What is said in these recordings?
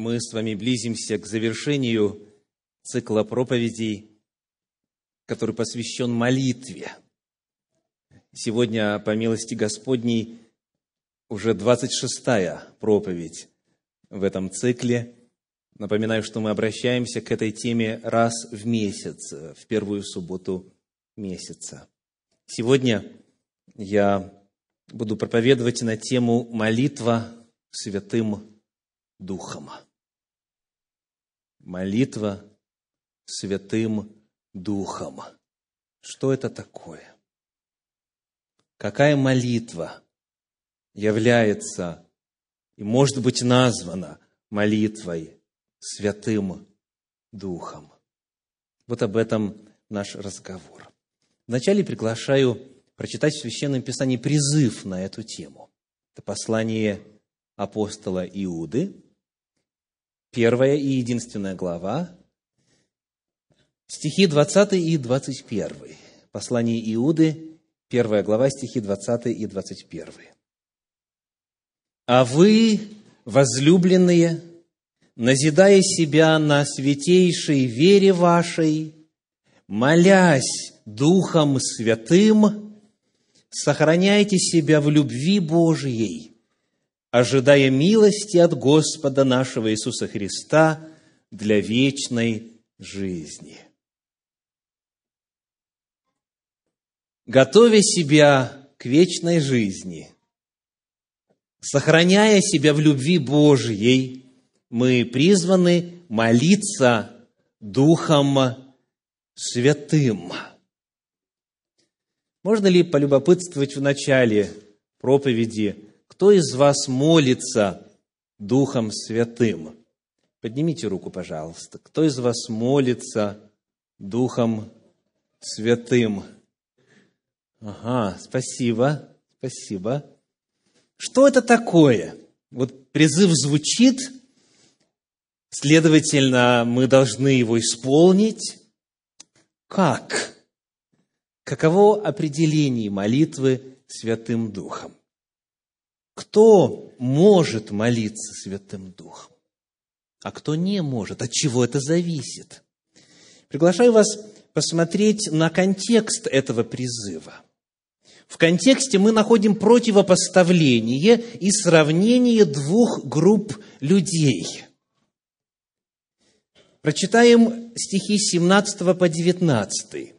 мы с вами близимся к завершению цикла проповедей, который посвящен молитве. Сегодня, по милости Господней, уже 26-я проповедь в этом цикле. Напоминаю, что мы обращаемся к этой теме раз в месяц, в первую субботу месяца. Сегодня я буду проповедовать на тему «Молитва Святым Духом». Молитва Святым Духом. Что это такое? Какая молитва является и может быть названа молитвой Святым Духом? Вот об этом наш разговор. Вначале приглашаю прочитать в Священном Писании призыв на эту тему. Это послание апостола Иуды, первая и единственная глава, стихи 20 и 21. Послание Иуды, первая глава, стихи 20 и 21. «А вы, возлюбленные, назидая себя на святейшей вере вашей, молясь Духом Святым, сохраняйте себя в любви Божией, ожидая милости от Господа нашего Иисуса Христа для вечной жизни. Готовя себя к вечной жизни, сохраняя себя в любви Божьей, мы призваны молиться Духом Святым. Можно ли полюбопытствовать в начале проповеди – кто из вас молится Духом Святым? Поднимите руку, пожалуйста. Кто из вас молится Духом Святым? Ага, спасибо, спасибо. Что это такое? Вот призыв звучит, следовательно, мы должны его исполнить. Как? Каково определение молитвы Святым Духом? Кто может молиться Святым Духом, а кто не может, от чего это зависит. Приглашаю вас посмотреть на контекст этого призыва. В контексте мы находим противопоставление и сравнение двух групп людей. Прочитаем стихи 17 по 19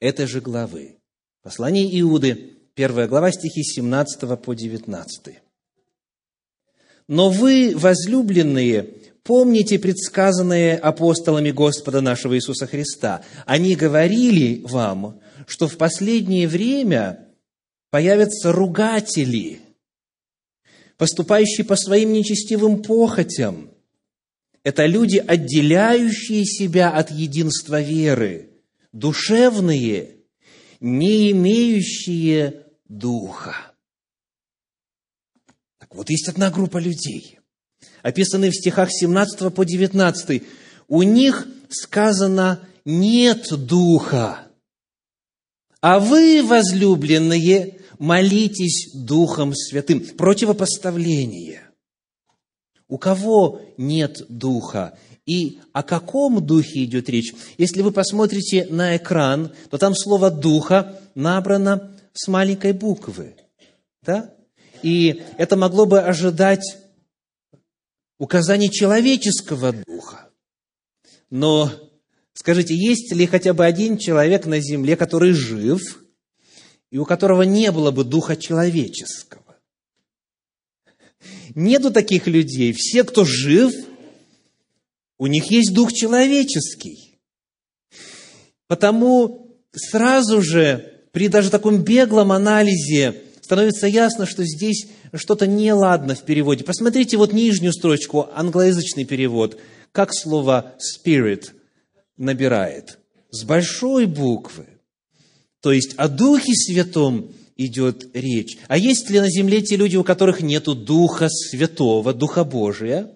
этой же главы. Послание Иуды, первая глава, стихи 17 по 19. «Но вы, возлюбленные, помните предсказанное апостолами Господа нашего Иисуса Христа. Они говорили вам, что в последнее время появятся ругатели, поступающие по своим нечестивым похотям. Это люди, отделяющие себя от единства веры, душевные, не имеющие Духа. Так вот, есть одна группа людей, описанные в стихах 17 по 19. У них сказано «нет Духа». А вы, возлюбленные, молитесь Духом Святым. Противопоставление. У кого нет Духа? И о каком Духе идет речь? Если вы посмотрите на экран, то там слово «Духа» набрано с маленькой буквы. Да? И это могло бы ожидать указаний человеческого духа. Но скажите, есть ли хотя бы один человек на земле, который жив, и у которого не было бы духа человеческого? Нету таких людей. Все, кто жив, у них есть дух человеческий. Потому сразу же при даже таком беглом анализе становится ясно, что здесь что-то неладно в переводе. Посмотрите вот нижнюю строчку, англоязычный перевод, как слово «spirit» набирает. С большой буквы. То есть о Духе Святом идет речь. А есть ли на земле те люди, у которых нет Духа Святого, Духа Божия?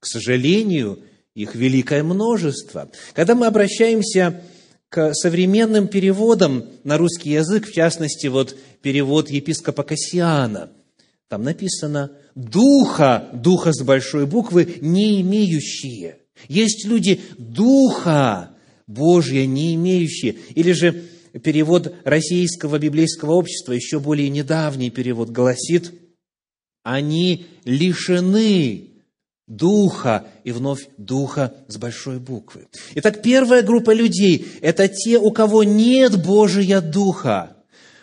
К сожалению, их великое множество. Когда мы обращаемся к современным переводам на русский язык, в частности, вот перевод епископа Кассиана. Там написано духа, духа с большой буквы, не имеющие. Есть люди духа Божия не имеющие. Или же перевод Российского библейского общества, еще более недавний перевод, гласит, они лишены Духа, и вновь Духа с большой буквы. Итак, первая группа людей – это те, у кого нет Божия Духа,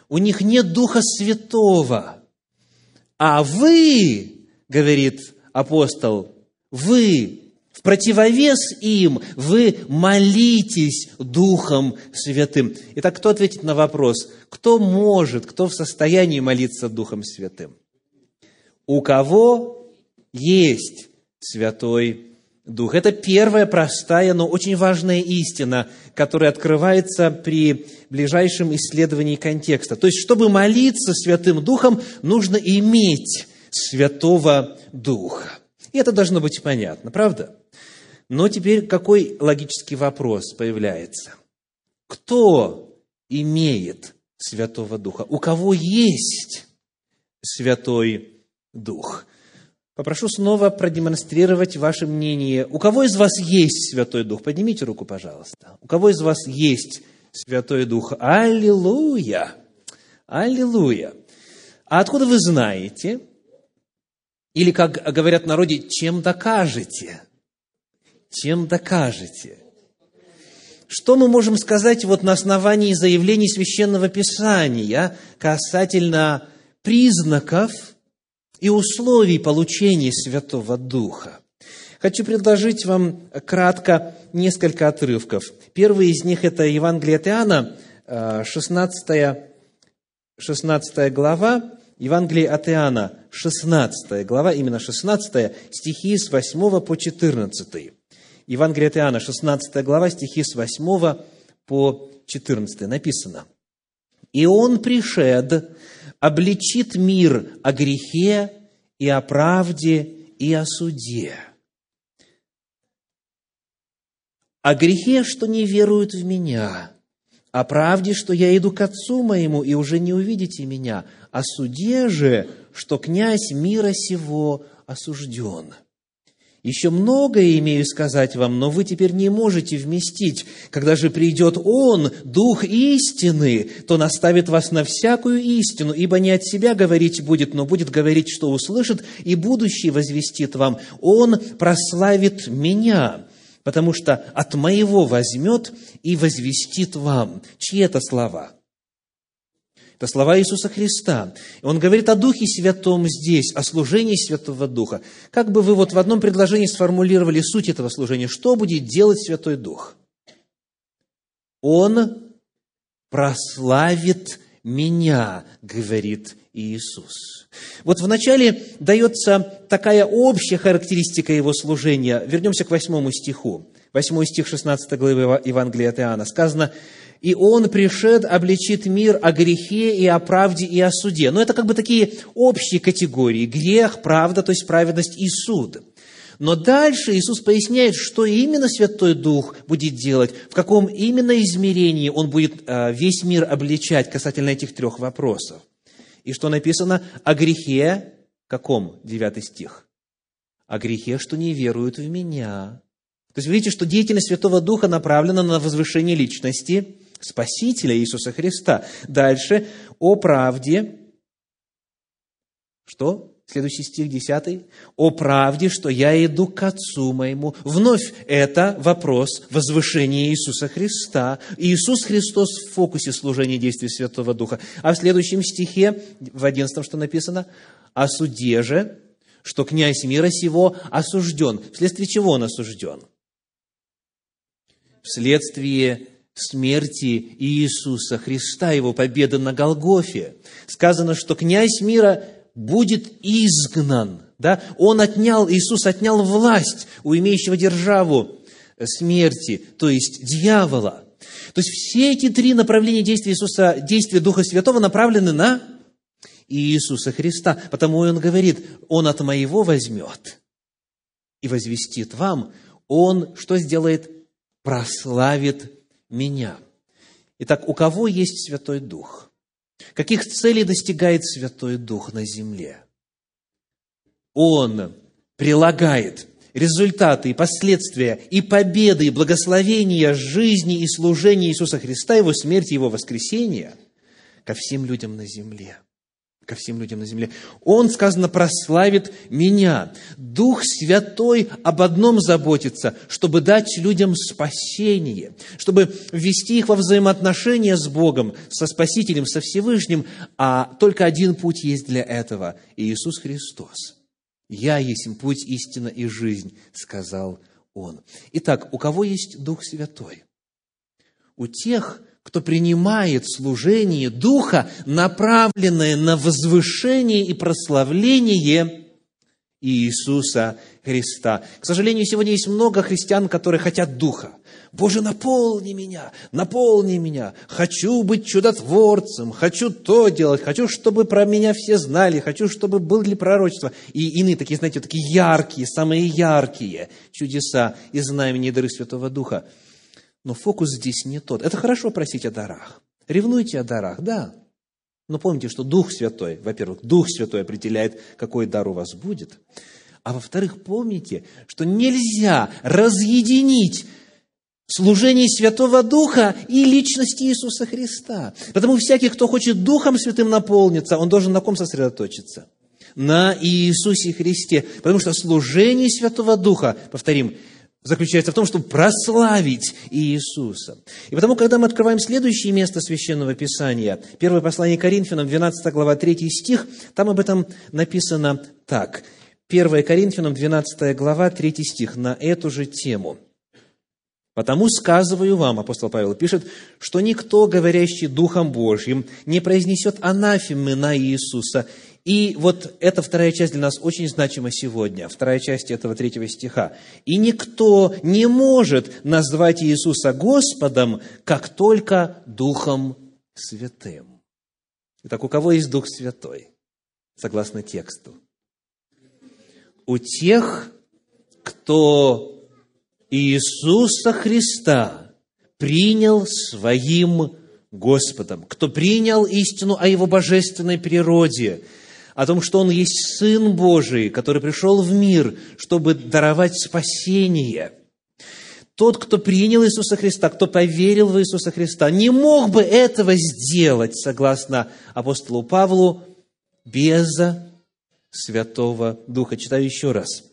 у них нет Духа Святого. А вы, говорит апостол, вы в противовес им вы молитесь Духом Святым. Итак, кто ответит на вопрос, кто может, кто в состоянии молиться Духом Святым? У кого есть Святой Дух. Это первая простая, но очень важная истина, которая открывается при ближайшем исследовании контекста. То есть, чтобы молиться Святым Духом, нужно иметь Святого Духа. И это должно быть понятно, правда? Но теперь какой логический вопрос появляется? Кто имеет Святого Духа? У кого есть Святой Дух? Попрошу снова продемонстрировать ваше мнение. У кого из вас есть Святой Дух? Поднимите руку, пожалуйста. У кого из вас есть Святой Дух? Аллилуйя! Аллилуйя! А откуда вы знаете? Или, как говорят в народе, чем докажете? Чем докажете? Что мы можем сказать вот на основании заявлений Священного Писания касательно признаков и условий получения Святого Духа? Хочу предложить вам кратко несколько отрывков. Первый из них – это Евангелие от Иоанна, 16, 16 глава, Евангелие от Иоанна, 16 глава, именно 16 стихи с 8 по 14. Евангелие от Иоанна, 16 глава, стихи с 8 по 14 написано. «И Он пришед, обличит мир о грехе и о правде и о суде. О грехе, что не веруют в Меня, о правде, что я иду к Отцу моему, и уже не увидите Меня, о суде же, что князь мира сего осужден». Еще многое имею сказать вам, но вы теперь не можете вместить. Когда же придет Он, Дух истины, то наставит вас на всякую истину, ибо не от себя говорить будет, но будет говорить, что услышит, и будущее возвестит вам. Он прославит Меня, потому что от Моего возьмет и возвестит вам. Чьи это слова? Это слова Иисуса Христа. Он говорит о Духе Святом здесь, о служении Святого Духа. Как бы вы вот в одном предложении сформулировали суть этого служения? Что будет делать Святой Дух? Он прославит меня, говорит Иисус. Вот вначале дается такая общая характеристика его служения. Вернемся к восьмому стиху. Восьмой стих 16 главы Евангелия от Иоанна. Сказано, и Он пришед, обличит мир о грехе и о правде и о суде. Но это как бы такие общие категории. Грех, правда, то есть праведность и суд. Но дальше Иисус поясняет, что именно Святой Дух будет делать, в каком именно измерении Он будет а, весь мир обличать касательно этих трех вопросов. И что написано о грехе, каком? Девятый стих. О грехе, что не веруют в Меня. То есть, видите, что деятельность Святого Духа направлена на возвышение личности, Спасителя Иисуса Христа. Дальше, о правде. Что? Следующий стих, 10. «О правде, что я иду к Отцу моему». Вновь это вопрос возвышения Иисуса Христа. Иисус Христос в фокусе служения действий Святого Духа. А в следующем стихе, в 11, что написано? «О суде же, что князь мира сего осужден». Вследствие чего он осужден? Вследствие смерти Иисуса Христа, Его победы на Голгофе. Сказано, что князь мира будет изгнан. Да? Он отнял, Иисус отнял власть у имеющего державу смерти, то есть дьявола. То есть все эти три направления действия Иисуса, действия Духа Святого направлены на Иисуса Христа. Потому Он говорит, Он от моего возьмет и возвестит вам. Он что сделает? Прославит меня. Итак, у кого есть Святой Дух? Каких целей достигает Святой Дух на земле? Он прилагает результаты и последствия, и победы, и благословения жизни и служения Иисуса Христа, Его смерти, Его воскресения ко всем людям на земле – ко всем людям на земле. Он, сказано, прославит меня. Дух Святой об одном заботится, чтобы дать людям спасение, чтобы ввести их во взаимоотношения с Богом, со Спасителем, со Всевышним. А только один путь есть для этого – Иисус Христос. «Я есть путь, истина и жизнь», – сказал Он. Итак, у кого есть Дух Святой? У тех, кто принимает служение Духа, направленное на возвышение и прославление Иисуса Христа. К сожалению, сегодня есть много христиан, которые хотят Духа. Боже, наполни меня, наполни меня. Хочу быть чудотворцем, хочу то делать, хочу, чтобы про меня все знали, хочу, чтобы были пророчества. И иные такие, знаете, такие яркие, самые яркие чудеса и знамения дары Святого Духа – но фокус здесь не тот. Это хорошо просить о дарах. Ревнуйте о дарах, да. Но помните, что Дух Святой, во-первых, Дух Святой определяет, какой дар у вас будет. А во-вторых, помните, что нельзя разъединить служение Святого Духа и личности Иисуса Христа. Потому всякий, кто хочет Духом Святым наполниться, он должен на ком сосредоточиться? На Иисусе Христе. Потому что служение Святого Духа, повторим, заключается в том, чтобы прославить Иисуса. И потому, когда мы открываем следующее место Священного Писания, первое послание Коринфянам, 12 глава, 3 стих, там об этом написано так. 1 Коринфянам, 12 глава, 3 стих, на эту же тему. «Потому сказываю вам, апостол Павел пишет, что никто, говорящий Духом Божьим, не произнесет анафемы на Иисуса, и вот эта вторая часть для нас очень значима сегодня, вторая часть этого третьего стиха. «И никто не может назвать Иисуса Господом, как только Духом Святым». Итак, у кого есть Дух Святой? Согласно тексту. У тех, кто Иисуса Христа принял своим Господом, кто принял истину о Его божественной природе – о том, что Он есть Сын Божий, который пришел в мир, чтобы даровать спасение. Тот, кто принял Иисуса Христа, кто поверил в Иисуса Христа, не мог бы этого сделать, согласно апостолу Павлу, без Святого Духа. Читаю еще раз –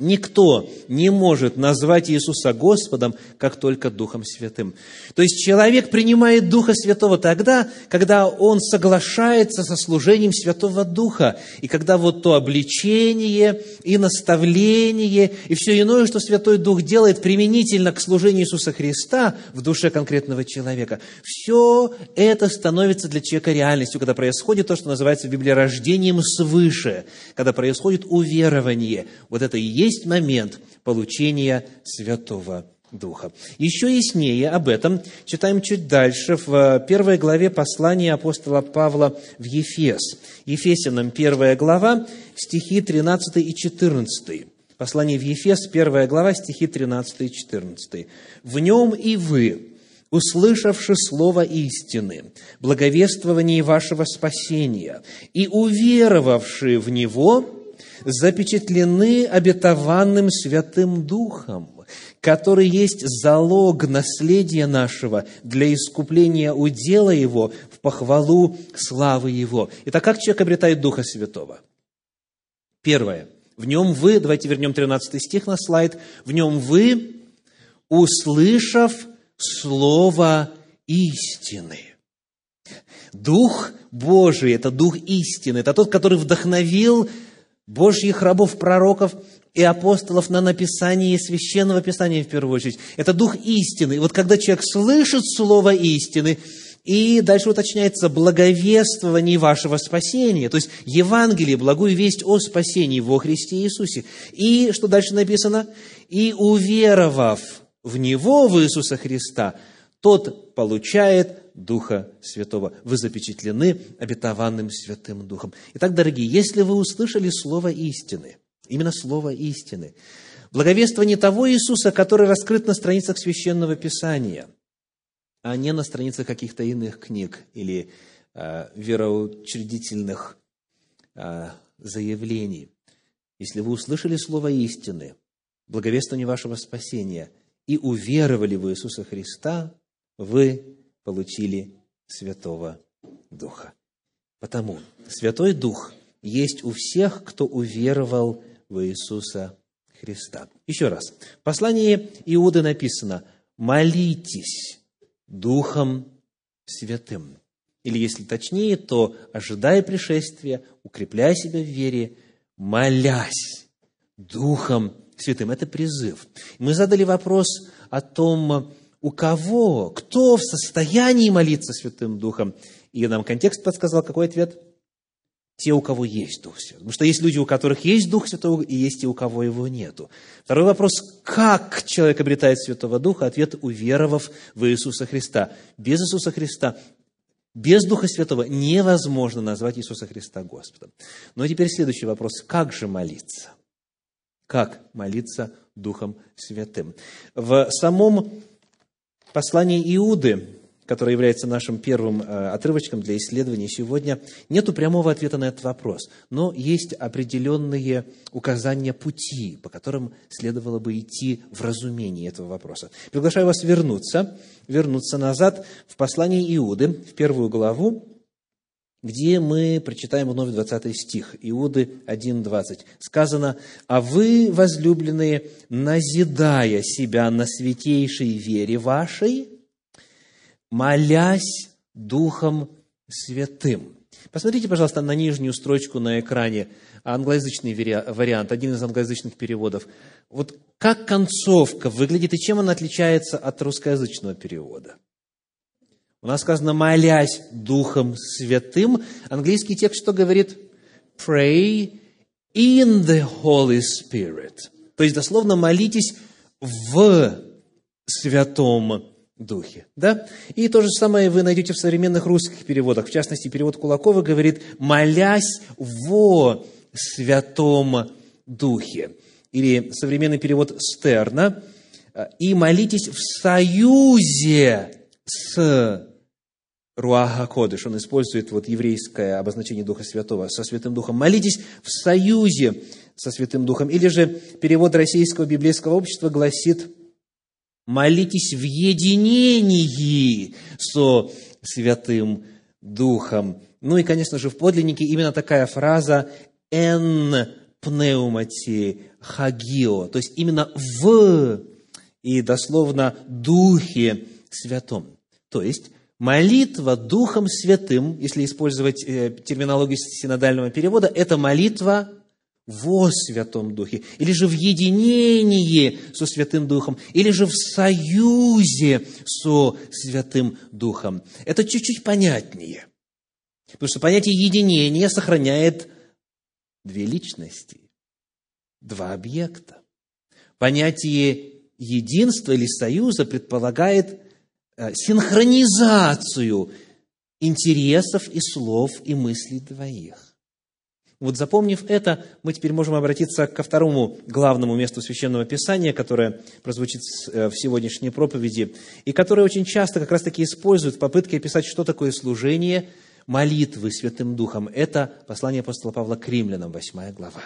Никто не может назвать Иисуса Господом, как только Духом Святым. То есть человек принимает Духа Святого тогда, когда он соглашается со служением Святого Духа, и когда вот то обличение и наставление, и все иное, что Святой Дух делает применительно к служению Иисуса Христа в душе конкретного человека, все это становится для человека реальностью, когда происходит то, что называется в Библии рождением свыше, когда происходит уверование. Вот это и есть есть момент получения Святого Духа. Еще яснее об этом читаем чуть дальше в первой главе послания апостола Павла в Ефес. Ефесянам первая глава, стихи 13 и 14. Послание в Ефес, первая глава, стихи 13 и 14. «В нем и вы, услышавши слово истины, благовествование вашего спасения, и уверовавшие в него, запечатлены обетованным Святым Духом, который есть залог наследия нашего для искупления удела его в похвалу славы его. Итак, как человек обретает Духа Святого? Первое. В нем вы, давайте вернем 13 стих на слайд, в нем вы, услышав слово истины. Дух Божий – это Дух истины, это тот, который вдохновил Божьих рабов, пророков и апостолов на написание Священного Писания в первую очередь. Это Дух истины. И вот когда человек слышит Слово истины, и дальше уточняется благовествование вашего спасения, то есть Евангелие, благую весть о спасении во Христе Иисусе. И что дальше написано? И уверовав в Него, в Иисуса Христа, тот получает Духа Святого. Вы запечатлены обетованным Святым Духом. Итак, дорогие, если вы услышали Слово истины, именно Слово истины, благовествование того Иисуса, который раскрыт на страницах Священного Писания, а не на страницах каких-то иных книг или э, вероучредительных э, заявлений. если вы услышали слово истины, благовествование вашего спасения, и уверовали в Иисуса Христа, вы получили Святого Духа. Потому Святой Дух есть у всех, кто уверовал в Иисуса Христа. Еще раз. В послании Иуды написано «Молитесь Духом Святым». Или, если точнее, то, ожидая пришествия, укрепляя себя в вере, молясь Духом Святым. Это призыв. Мы задали вопрос о том, у кого, кто в состоянии молиться Святым Духом. И нам контекст подсказал, какой ответ? Те, у кого есть Дух Святой. Потому что есть люди, у которых есть Дух Святой, и есть те, у кого его нету. Второй вопрос, как человек обретает Святого Духа? Ответ, уверовав в Иисуса Христа. Без Иисуса Христа без Духа Святого невозможно назвать Иисуса Христа Господом. Но теперь следующий вопрос. Как же молиться? Как молиться Духом Святым? В самом послании Иуды, которое является нашим первым э, отрывочком для исследования сегодня, нет прямого ответа на этот вопрос, но есть определенные указания пути, по которым следовало бы идти в разумении этого вопроса. Приглашаю вас вернуться, вернуться назад в послании Иуды, в первую главу, где мы прочитаем вновь 20 стих, Иуды 1.20. Сказано, «А вы, возлюбленные, назидая себя на святейшей вере вашей, молясь Духом Святым». Посмотрите, пожалуйста, на нижнюю строчку на экране, англоязычный вариант, один из англоязычных переводов. Вот как концовка выглядит и чем она отличается от русскоязычного перевода? У нас сказано «молясь Духом Святым». Английский текст что говорит? «Pray in the Holy Spirit». То есть, дословно, молитесь в Святом Духе. Да? И то же самое вы найдете в современных русских переводах. В частности, перевод Кулакова говорит «молясь во Святом Духе». Или современный перевод Стерна «и молитесь в союзе с Руаха Кодыш, он использует вот еврейское обозначение Духа Святого со Святым Духом. Молитесь в союзе со Святым Духом. Или же перевод Российского библейского общества гласит, молитесь в единении со Святым Духом. Ну и, конечно же, в подлиннике именно такая фраза «эн пнеумати хагио», то есть именно в и дословно Духе Святом. То есть Молитва Духом Святым, если использовать э, терминологию синодального перевода, это молитва во Святом Духе, или же в единении со Святым Духом, или же в союзе со Святым Духом. Это чуть-чуть понятнее. Потому что понятие единения сохраняет две личности, два объекта. Понятие единства или союза предполагает синхронизацию интересов и слов и мыслей двоих. Вот запомнив это, мы теперь можем обратиться ко второму главному месту Священного Писания, которое прозвучит э, в сегодняшней проповеди, и которое очень часто как раз-таки используют в попытке описать, что такое служение молитвы Святым Духом. Это послание апостола Павла к римлянам, 8 глава.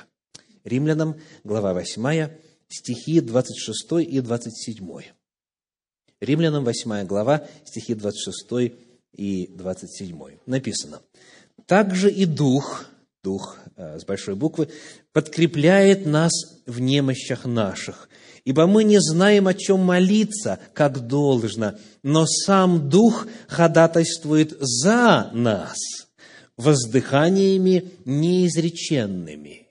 Римлянам, глава 8, стихи 26 и 27. Римлянам 8 глава, стихи 26 и 27. Написано, «Также и Дух, Дух э, с большой буквы, подкрепляет нас в немощах наших, ибо мы не знаем, о чем молиться, как должно, но сам Дух ходатайствует за нас воздыханиями неизреченными.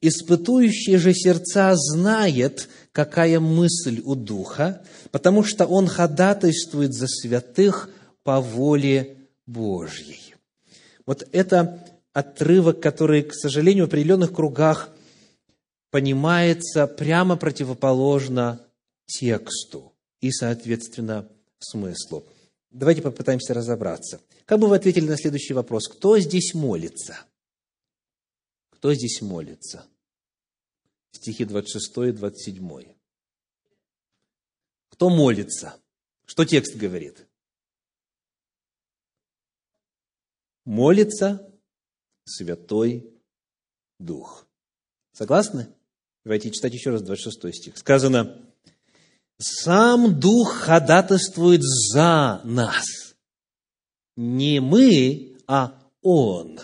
Испытующий же сердца знает, какая мысль у Духа, потому что Он ходатайствует за святых по воле Божьей. Вот это отрывок, который, к сожалению, в определенных кругах понимается прямо противоположно тексту и, соответственно, смыслу. Давайте попытаемся разобраться. Как бы вы ответили на следующий вопрос? Кто здесь молится? Кто здесь молится? Стихи 26 и 27. Кто молится? Что текст говорит? Молится Святой Дух. Согласны? Давайте читать еще раз 26 стих. Сказано, «Сам Дух ходатайствует за нас». Не мы, а Он.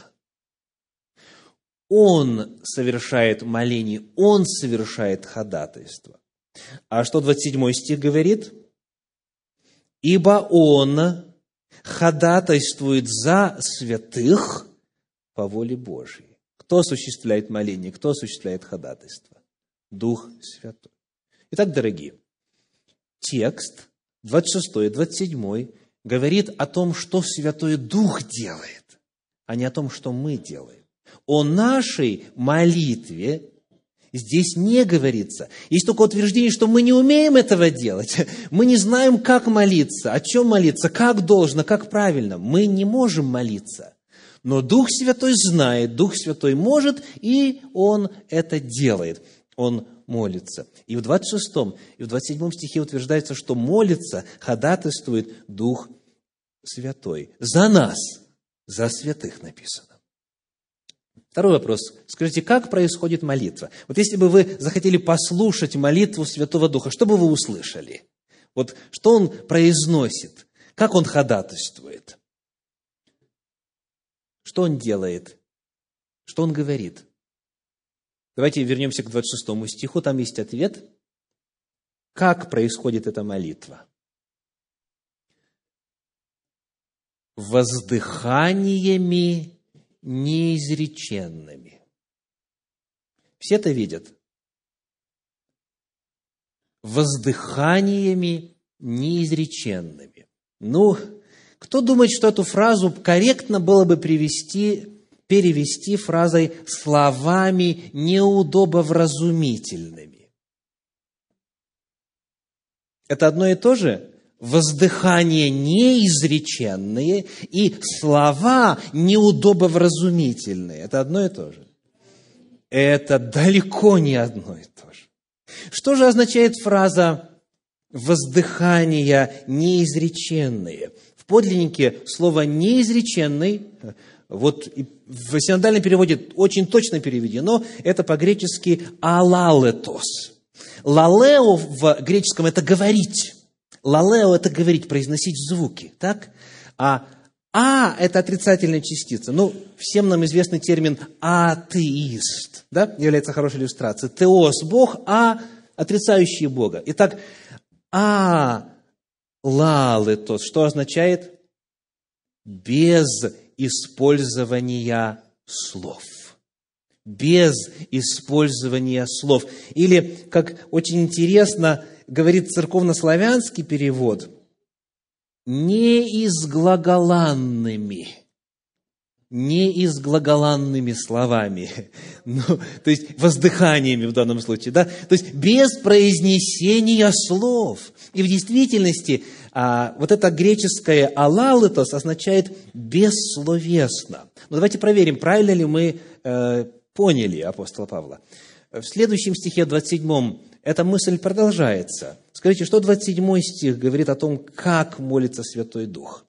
Он совершает моление, Он совершает ходатайство. А что 27 стих говорит? «Ибо Он ходатайствует за святых по воле Божьей». Кто осуществляет моление, кто осуществляет ходатайство? Дух Святой. Итак, дорогие, текст 26, 27 говорит о том, что Святой Дух делает, а не о том, что мы делаем. О нашей молитве здесь не говорится. Есть только утверждение, что мы не умеем этого делать. Мы не знаем, как молиться, о чем молиться, как должно, как правильно. Мы не можем молиться. Но Дух Святой знает, Дух Святой может, и Он это делает. Он молится. И в 26 и в 27 стихе утверждается, что молится, ходатайствует Дух Святой. За нас, за святых написано. Второй вопрос. Скажите, как происходит молитва? Вот если бы вы захотели послушать молитву Святого Духа, что бы вы услышали? Вот что он произносит? Как он ходатайствует? Что он делает? Что он говорит? Давайте вернемся к 26 стиху, там есть ответ. Как происходит эта молитва? Воздыханиями неизреченными. Все это видят. Воздыханиями неизреченными. Ну, кто думает, что эту фразу корректно было бы привести, перевести фразой словами неудобовразумительными? Это одно и то же? Воздыхания неизреченные и слова неудобовразумительные. Это одно и то же. Это далеко не одно и то же. Что же означает фраза воздыхания неизреченные? подлиннике слово «неизреченный», вот в синодальном переводе очень точно переведено, это по-гречески «алалетос». «Лалео» в греческом – это «говорить». «Лалео» – это говорить, произносить звуки, так? А «а» – это отрицательная частица. Ну, всем нам известный термин «атеист», да, является хорошей иллюстрацией. «Теос» – Бог, «а» – отрицающий Бога. Итак, «а» лалетос, что означает без использования слов. Без использования слов. Или, как очень интересно говорит церковнославянский перевод, не изглаголанными не изглаголанными словами, ну, то есть воздыханиями в данном случае, да, то есть без произнесения слов. И в действительности а, вот это греческое «алалытос» означает «бессловесно». Но давайте проверим, правильно ли мы э, поняли апостола Павла. В следующем стихе, 27, эта мысль продолжается. Скажите, что 27 стих говорит о том, как молится Святой Дух?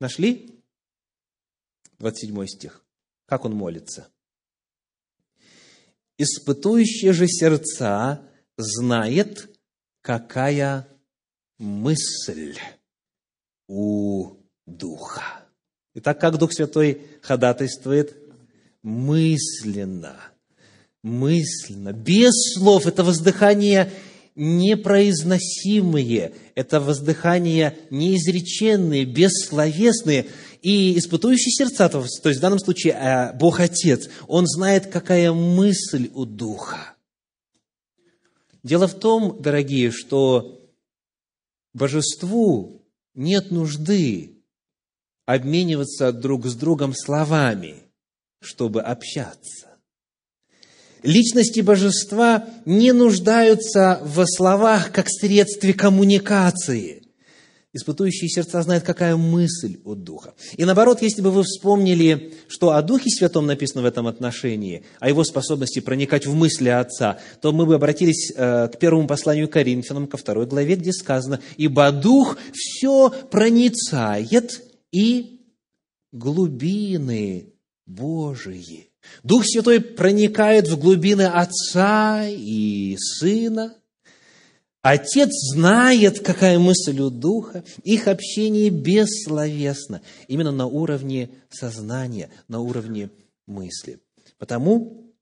Нашли? 27 стих. Как он молится? «Испытующие же сердца знает, какая мысль у Духа». Итак, как Дух Святой ходатайствует? Мысленно. Мысленно. Без слов. Это воздыхание непроизносимые, это воздыхания неизреченные, бессловесные – и испытующий сердца, то есть в данном случае э, Бог Отец, Он знает, какая мысль у Духа. Дело в том, дорогие, что божеству нет нужды обмениваться друг с другом словами, чтобы общаться. Личности божества не нуждаются в словах как средстве коммуникации. Испытующие сердца знают, какая мысль у Духа. И наоборот, если бы вы вспомнили, что о Духе Святом написано в этом отношении, о его способности проникать в мысли Отца, то мы бы обратились э, к первому посланию Коринфянам, ко второй главе, где сказано, «Ибо Дух все проницает и глубины Божии». Дух Святой проникает в глубины Отца и Сына. Отец знает, какая мысль у Духа. Их общение бессловесно, именно на уровне сознания, на уровне мысли. Потому,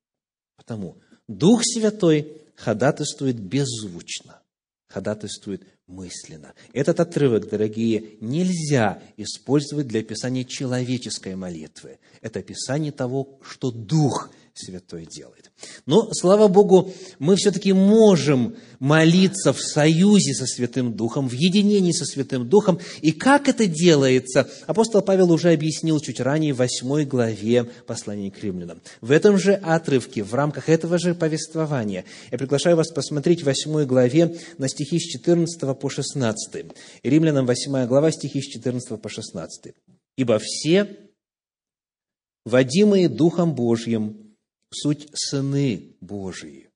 потому Дух Святой ходатайствует беззвучно, ходатайствует мысленно. Этот отрывок, дорогие, нельзя использовать для описания человеческой молитвы. Это описание того, что Дух Святой делает. Но, слава Богу, мы все-таки можем молиться в союзе со Святым Духом, в единении со Святым Духом. И как это делается, апостол Павел уже объяснил чуть ранее в 8 главе послания к римлянам. В этом же отрывке, в рамках этого же повествования, я приглашаю вас посмотреть в 8 главе на стихи с 14 по 16. Римлянам 8 глава, стихи с 14 по 16. «Ибо все, водимые Духом Божьим, суть сыны Божии.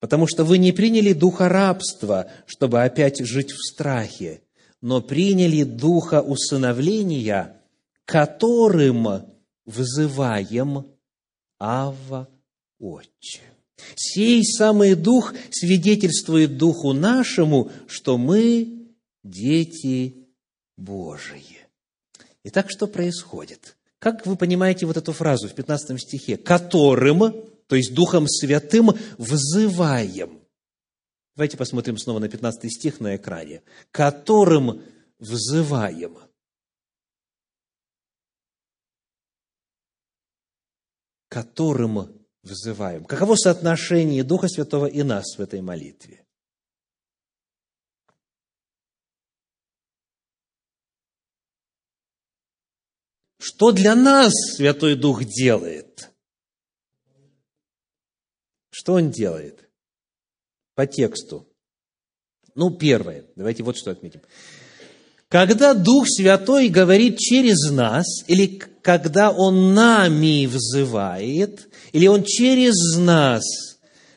Потому что вы не приняли духа рабства, чтобы опять жить в страхе, но приняли духа усыновления, которым взываем Ава Отче. Сей самый Дух свидетельствует Духу нашему, что мы дети Божии. Итак, что происходит? Как вы понимаете вот эту фразу в 15 стихе? «Которым», то есть Духом Святым, взываем. Давайте посмотрим снова на 15 стих на экране. «Которым взываем». которым взываем. Каково соотношение Духа Святого и нас в этой молитве? Что для нас Святой Дух делает? Что Он делает? По тексту. Ну, первое. Давайте вот что отметим. Когда Дух Святой говорит через нас, или когда Он нами взывает, или Он через нас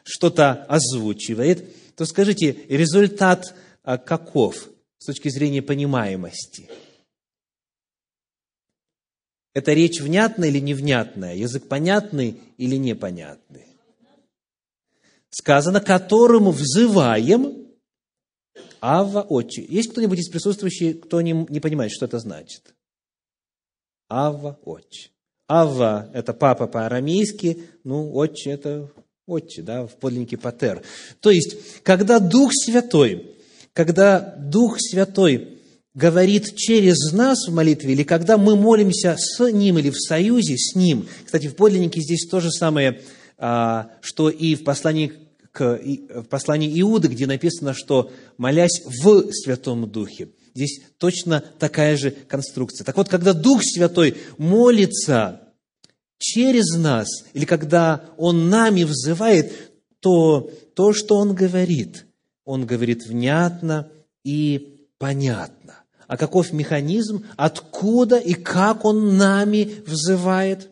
что-то озвучивает, то скажите, результат а, каков с точки зрения понимаемости – это речь внятная или невнятная? Язык понятный или непонятный? Сказано, которому взываем Ава Отче. Есть кто-нибудь из присутствующих, кто не, не понимает, что это значит? Ава Отче. Ава – это папа по-арамейски, ну, Отче – это Отче, да, в подлиннике Патер. То есть, когда Дух Святой, когда Дух Святой говорит через нас в молитве, или когда мы молимся с Ним или в союзе с Ним. Кстати, в подлиннике здесь то же самое, а, что и в послании, к, в послании Иуды, где написано, что молясь в Святом Духе. Здесь точно такая же конструкция. Так вот, когда Дух Святой молится через нас, или когда Он нами взывает, то то, что Он говорит, Он говорит внятно и понятно. А каков механизм, откуда и как он нами взывает?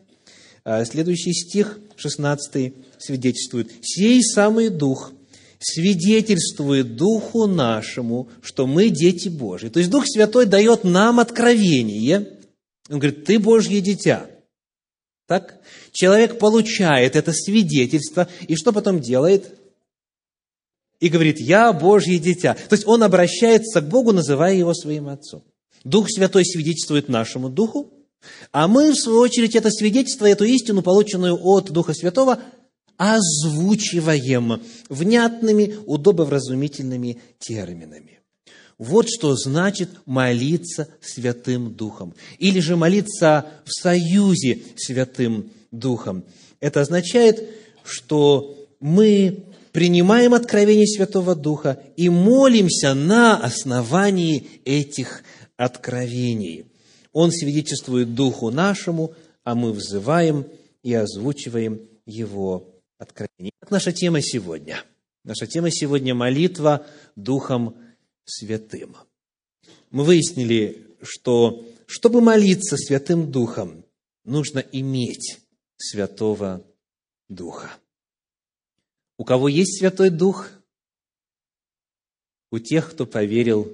А, следующий стих, 16 свидетельствует. «Сей самый Дух свидетельствует Духу нашему, что мы дети Божьи». То есть Дух Святой дает нам откровение. Он говорит, ты Божье дитя. Так? Человек получает это свидетельство, и что потом делает? И говорит, я Божье дитя. То есть он обращается к Богу, называя его своим отцом. Дух Святой свидетельствует нашему Духу, а мы, в свою очередь, это свидетельство, эту истину, полученную от Духа Святого, озвучиваем внятными, удобовразумительными терминами. Вот что значит молиться Святым Духом. Или же молиться в союзе Святым Духом. Это означает, что мы принимаем откровение Святого Духа и молимся на основании этих откровений. Он свидетельствует Духу нашему, а мы взываем и озвучиваем Его откровение. Как наша тема сегодня? Наша тема сегодня – молитва Духом Святым. Мы выяснили, что чтобы молиться Святым Духом, нужно иметь Святого Духа. У кого есть Святой Дух? У тех, кто поверил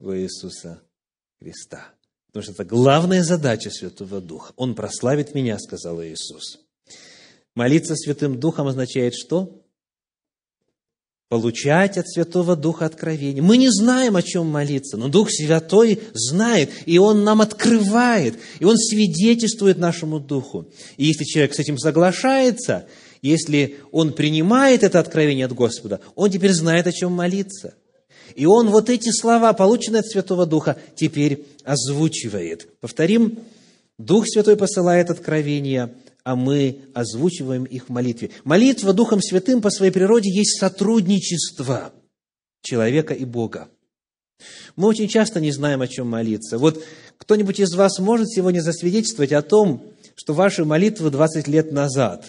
в Иисуса Христа. Потому что это главная задача Святого Духа. Он прославит меня, сказал Иисус. Молиться Святым Духом означает что? Получать от Святого Духа откровение. Мы не знаем, о чем молиться, но Дух Святой знает, и Он нам открывает, и Он свидетельствует нашему Духу. И если человек с этим соглашается, если он принимает это откровение от Господа, он теперь знает, о чем молиться. И он вот эти слова, полученные от Святого Духа, теперь озвучивает. Повторим, Дух Святой посылает откровения, а мы озвучиваем их в молитве. Молитва Духом Святым по своей природе есть сотрудничество человека и Бога. Мы очень часто не знаем, о чем молиться. Вот кто-нибудь из вас может сегодня засвидетельствовать о том, что ваши молитвы 20 лет назад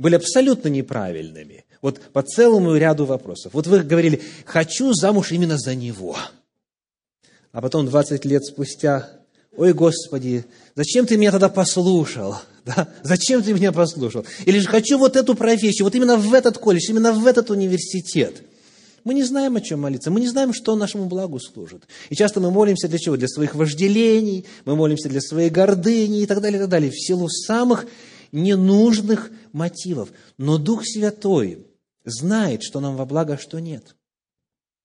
были абсолютно неправильными. Вот по целому ряду вопросов. Вот вы говорили, хочу замуж именно за него. А потом 20 лет спустя, ой, Господи, зачем ты меня тогда послушал? Да? Зачем ты меня послушал? Или же хочу вот эту профессию, вот именно в этот колледж, именно в этот университет. Мы не знаем, о чем молиться, мы не знаем, что нашему благу служит. И часто мы молимся для чего? Для своих вожделений, мы молимся для своей гордыни и так далее, и так далее, в силу самых ненужных мотивов. Но Дух Святой знает, что нам во благо, а что нет.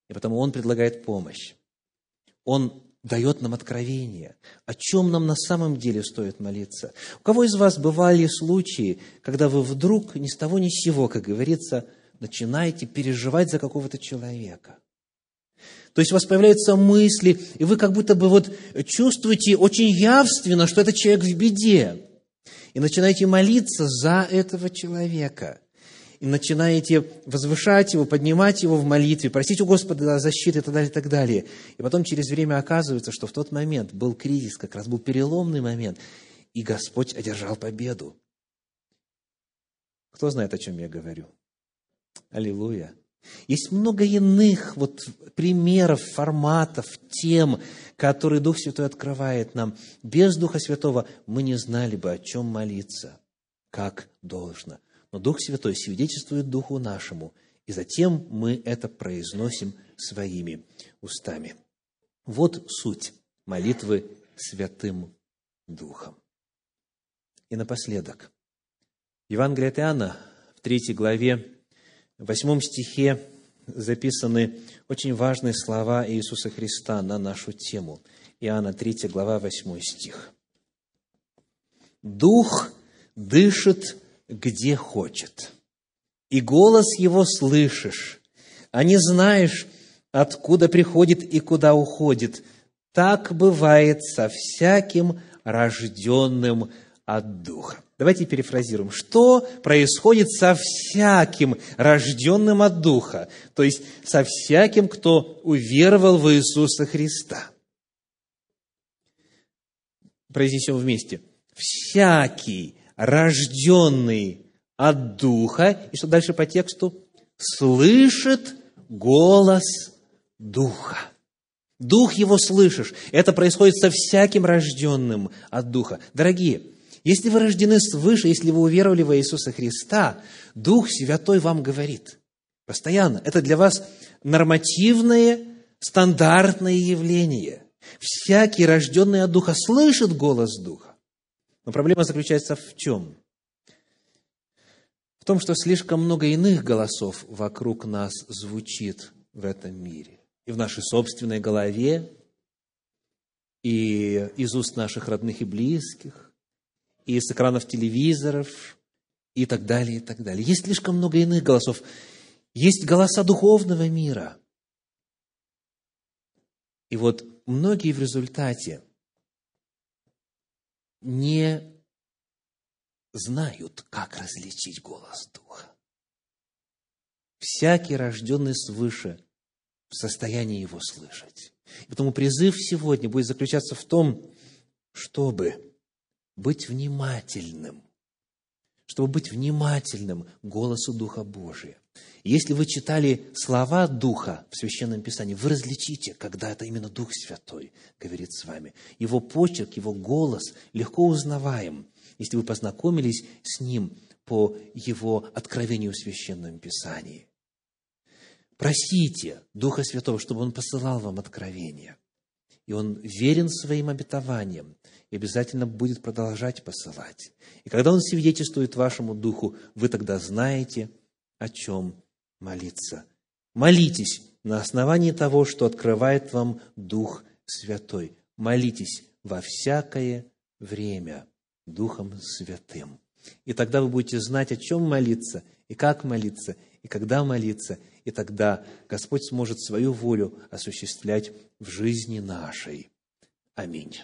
И потому Он предлагает помощь. Он дает нам откровение, о чем нам на самом деле стоит молиться. У кого из вас бывали случаи, когда вы вдруг ни с того ни с сего, как говорится, начинаете переживать за какого-то человека? То есть у вас появляются мысли, и вы как будто бы вот чувствуете очень явственно, что этот человек в беде. И начинаете молиться за этого человека – и начинаете возвышать его, поднимать его в молитве, просить у Господа защиты и так далее, и так далее. И потом через время оказывается, что в тот момент был кризис, как раз был переломный момент, и Господь одержал победу. Кто знает, о чем я говорю? Аллилуйя. Есть много иных вот примеров, форматов, тем, которые Дух Святой открывает нам. Без Духа Святого мы не знали бы, о чем молиться, как должно но Дух Святой свидетельствует Духу нашему, и затем мы это произносим своими устами. Вот суть молитвы Святым Духом. И напоследок, Евангелие от Иоанна в третьей главе, восьмом стихе записаны очень важные слова Иисуса Христа на нашу тему. Иоанна 3 глава, 8 стих. «Дух дышит где хочет. И голос его слышишь, а не знаешь, откуда приходит и куда уходит. Так бывает со всяким рожденным от Духа. Давайте перефразируем. Что происходит со всяким рожденным от Духа? То есть со всяким, кто уверовал в Иисуса Христа. Произнесем вместе. Всякий рожденный от Духа, и что дальше по тексту? Слышит голос Духа. Дух его слышишь. Это происходит со всяким рожденным от Духа. Дорогие, если вы рождены свыше, если вы уверовали в Иисуса Христа, Дух Святой вам говорит. Постоянно. Это для вас нормативное, стандартное явление. Всякий, рожденный от Духа, слышит голос Духа. Но проблема заключается в чем? В том, что слишком много иных голосов вокруг нас звучит в этом мире. И в нашей собственной голове, и из уст наших родных и близких, и с экранов телевизоров, и так далее, и так далее. Есть слишком много иных голосов. Есть голоса духовного мира. И вот многие в результате не знают, как различить голос Духа. Всякий, рожденный свыше, в состоянии его слышать. И потому призыв сегодня будет заключаться в том, чтобы быть внимательным, чтобы быть внимательным голосу Духа Божия. Если вы читали слова Духа в Священном Писании, вы различите, когда это именно Дух Святой говорит с вами. Его почерк, его голос легко узнаваем, если вы познакомились с ним по его откровению в Священном Писании. Просите Духа Святого, чтобы Он посылал вам откровения. и Он верен своим обетованиям, и обязательно будет продолжать посылать. И когда Он свидетельствует вашему духу, вы тогда знаете, о чем молиться. Молитесь на основании того, что открывает вам Дух Святой. Молитесь во всякое время Духом Святым. И тогда вы будете знать, о чем молиться, и как молиться, и когда молиться, и тогда Господь сможет свою волю осуществлять в жизни нашей. Аминь.